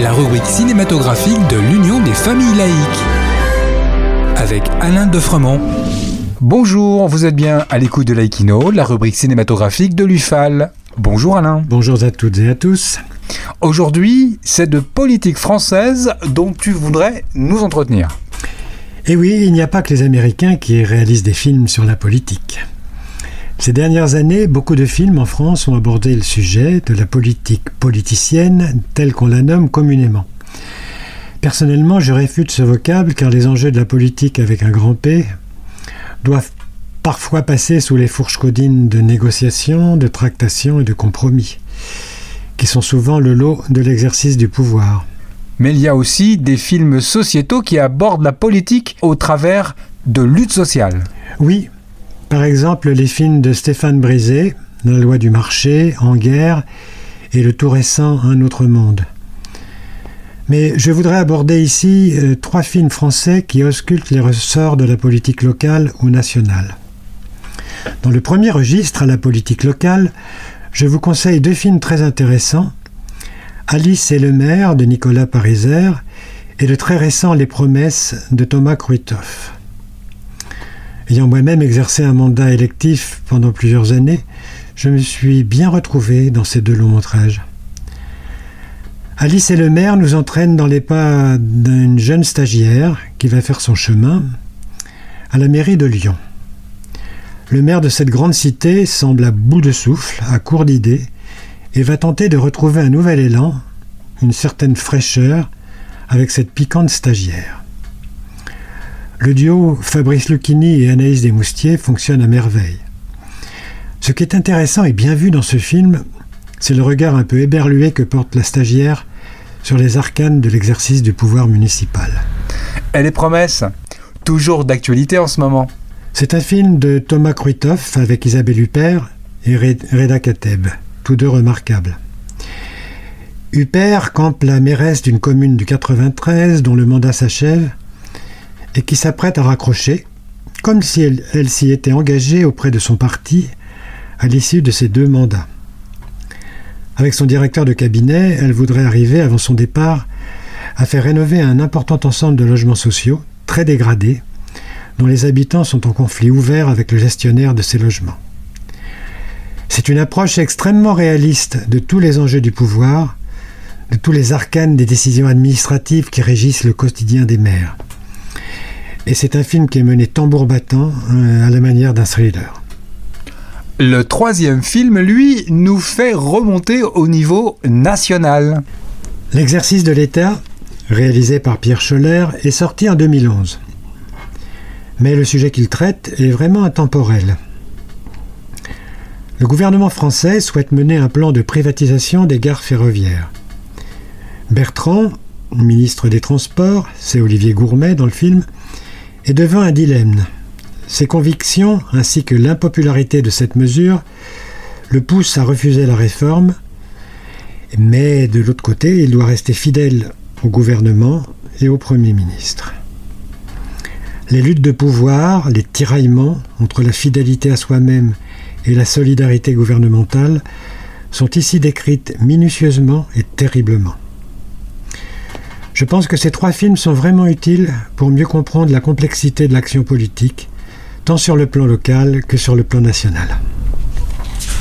La rubrique cinématographique de l'Union des familles laïques. Avec Alain Defremont. Bonjour, vous êtes bien à l'écoute de Laïkino, la rubrique cinématographique de l'UFAL. Bonjour Alain. Bonjour à toutes et à tous. Aujourd'hui, c'est de politique française dont tu voudrais nous entretenir. Et eh oui, il n'y a pas que les Américains qui réalisent des films sur la politique. Ces dernières années, beaucoup de films en France ont abordé le sujet de la politique politicienne telle qu'on la nomme communément. Personnellement, je réfute ce vocable car les enjeux de la politique avec un grand P doivent parfois passer sous les fourches codines de négociations, de tractations et de compromis, qui sont souvent le lot de l'exercice du pouvoir. Mais il y a aussi des films sociétaux qui abordent la politique au travers de luttes sociales. Oui, par exemple, les films de Stéphane Brisé, La loi du marché, En guerre, et le tout récent Un autre monde. Mais je voudrais aborder ici euh, trois films français qui auscultent les ressorts de la politique locale ou nationale. Dans le premier registre, à la politique locale, je vous conseille deux films très intéressants Alice et le maire de Nicolas Pariser et le très récent Les promesses de Thomas Kruithoff. Ayant moi-même exercé un mandat électif pendant plusieurs années, je me suis bien retrouvé dans ces deux longs montrages. Alice et le maire nous entraînent dans les pas d'une jeune stagiaire qui va faire son chemin à la mairie de Lyon. Le maire de cette grande cité semble à bout de souffle, à court d'idées, et va tenter de retrouver un nouvel élan, une certaine fraîcheur avec cette piquante stagiaire. Le duo Fabrice Lucchini et Anaïs Desmoustiers fonctionne à merveille. Ce qui est intéressant et bien vu dans ce film, c'est le regard un peu éberlué que porte la stagiaire sur les arcanes de l'exercice du pouvoir municipal. Elle est promesse, toujours d'actualité en ce moment. C'est un film de Thomas Kruithoff avec Isabelle Huppert et Reda Kateb, tous deux remarquables. Huppert campe la mairesse d'une commune du 93 dont le mandat s'achève et qui s'apprête à raccrocher, comme si elle, s'y était engagée auprès de son parti à l'issue de ses deux mandats. Avec son directeur de cabinet, elle voudrait arriver avant son départ à faire rénover un important ensemble de logements sociaux, très dégradés, dont les habitants sont en conflit ouvert avec le gestionnaire de ces logements. C'est une approche extrêmement réaliste de tous les enjeux du pouvoir, de tous les arcanes des décisions administratives qui régissent le quotidien des maires. Et c'est un film qui est mené tambour battant euh, à la manière d'un thriller. Le troisième film, lui, nous fait remonter au niveau national. L'exercice de l'État, réalisé par Pierre Scholler, est sorti en 2011. Mais le sujet qu'il traite est vraiment intemporel. Le gouvernement français souhaite mener un plan de privatisation des gares ferroviaires. Bertrand, ministre des Transports, c'est Olivier Gourmet dans le film, est devant un dilemme. Ses convictions ainsi que l'impopularité de cette mesure le poussent à refuser la réforme, mais de l'autre côté, il doit rester fidèle au gouvernement et au Premier ministre. Les luttes de pouvoir, les tiraillements entre la fidélité à soi-même et la solidarité gouvernementale sont ici décrites minutieusement et terriblement. Je pense que ces trois films sont vraiment utiles pour mieux comprendre la complexité de l'action politique, tant sur le plan local que sur le plan national.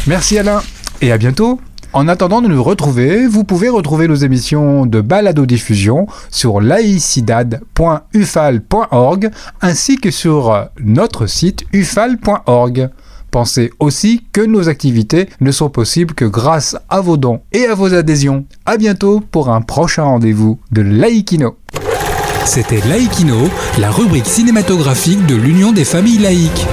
Merci Alain et à bientôt. En attendant de nous retrouver, vous pouvez retrouver nos émissions de balado-diffusion sur laicidad.ufal.org ainsi que sur notre site ufal.org. Pensez aussi que nos activités ne sont possibles que grâce à vos dons et à vos adhésions. A bientôt pour un prochain rendez-vous de Laïkino. C'était Laïkino, la rubrique cinématographique de l'Union des familles laïques.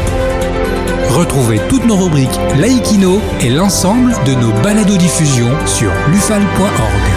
Retrouvez toutes nos rubriques Laïkino et l'ensemble de nos balados diffusions sur lufal.org.